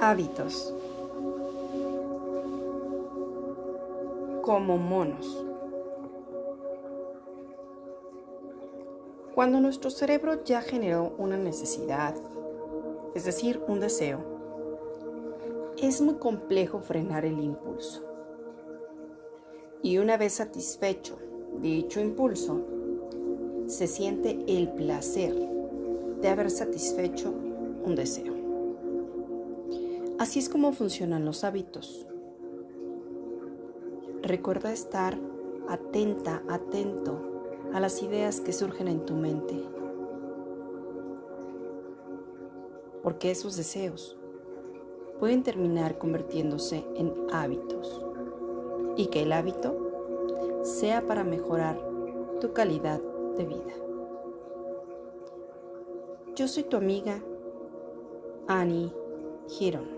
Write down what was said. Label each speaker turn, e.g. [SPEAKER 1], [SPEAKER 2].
[SPEAKER 1] Hábitos. Como monos. Cuando nuestro cerebro ya generó una necesidad, es decir, un deseo, es muy complejo frenar el impulso. Y una vez satisfecho dicho impulso, se siente el placer de haber satisfecho un deseo. Así es como funcionan los hábitos. Recuerda estar atenta, atento a las ideas que surgen en tu mente. Porque esos deseos pueden terminar convirtiéndose en hábitos y que el hábito sea para mejorar tu calidad de vida. Yo soy tu amiga Annie Giron.